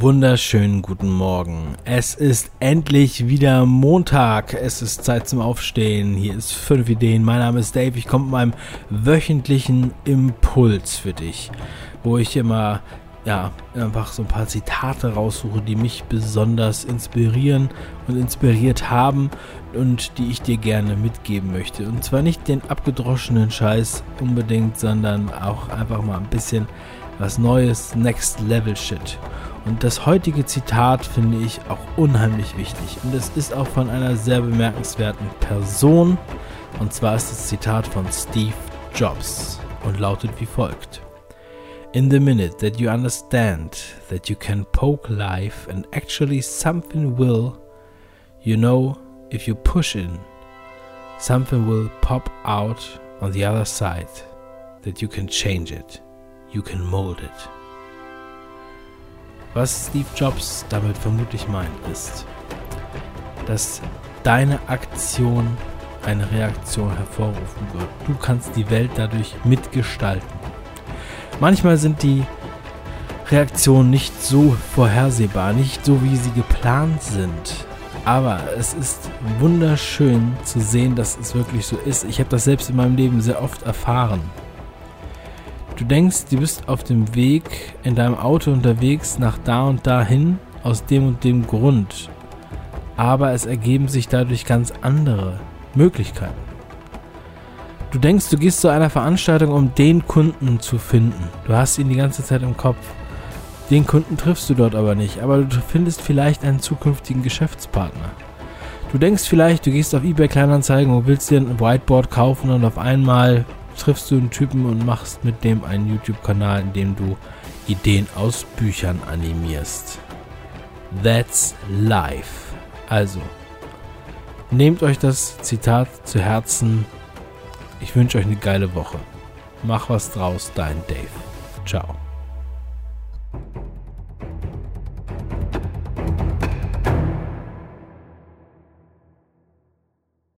Wunderschönen guten Morgen. Es ist endlich wieder Montag. Es ist Zeit zum Aufstehen. Hier ist 5 Ideen. Mein Name ist Dave. Ich komme mit meinem wöchentlichen Impuls für dich, wo ich immer ja, einfach so ein paar Zitate raussuche, die mich besonders inspirieren und inspiriert haben und die ich dir gerne mitgeben möchte. Und zwar nicht den abgedroschenen Scheiß unbedingt, sondern auch einfach mal ein bisschen was Neues, Next Level Shit. Und das heutige Zitat finde ich auch unheimlich wichtig. Und es ist auch von einer sehr bemerkenswerten Person. Und zwar ist das Zitat von Steve Jobs und lautet wie folgt. In the minute that you understand that you can poke life and actually something will, you know, if you push in, something will pop out on the other side, that you can change it, you can mold it. Was Steve Jobs damit vermutlich meint, ist, dass deine Aktion eine Reaktion hervorrufen wird. Du kannst die Welt dadurch mitgestalten. Manchmal sind die Reaktionen nicht so vorhersehbar, nicht so wie sie geplant sind. Aber es ist wunderschön zu sehen, dass es wirklich so ist. Ich habe das selbst in meinem Leben sehr oft erfahren. Du denkst, du bist auf dem Weg in deinem Auto unterwegs nach da und dahin aus dem und dem Grund. Aber es ergeben sich dadurch ganz andere Möglichkeiten. Du denkst, du gehst zu einer Veranstaltung, um den Kunden zu finden. Du hast ihn die ganze Zeit im Kopf. Den Kunden triffst du dort aber nicht, aber du findest vielleicht einen zukünftigen Geschäftspartner. Du denkst vielleicht, du gehst auf eBay Kleinanzeigen und willst dir ein Whiteboard kaufen und auf einmal triffst du einen Typen und machst mit dem einen YouTube-Kanal, in dem du Ideen aus Büchern animierst. That's life. Also, nehmt euch das Zitat zu Herzen. Ich wünsche euch eine geile Woche. Mach was draus, dein Dave. Ciao.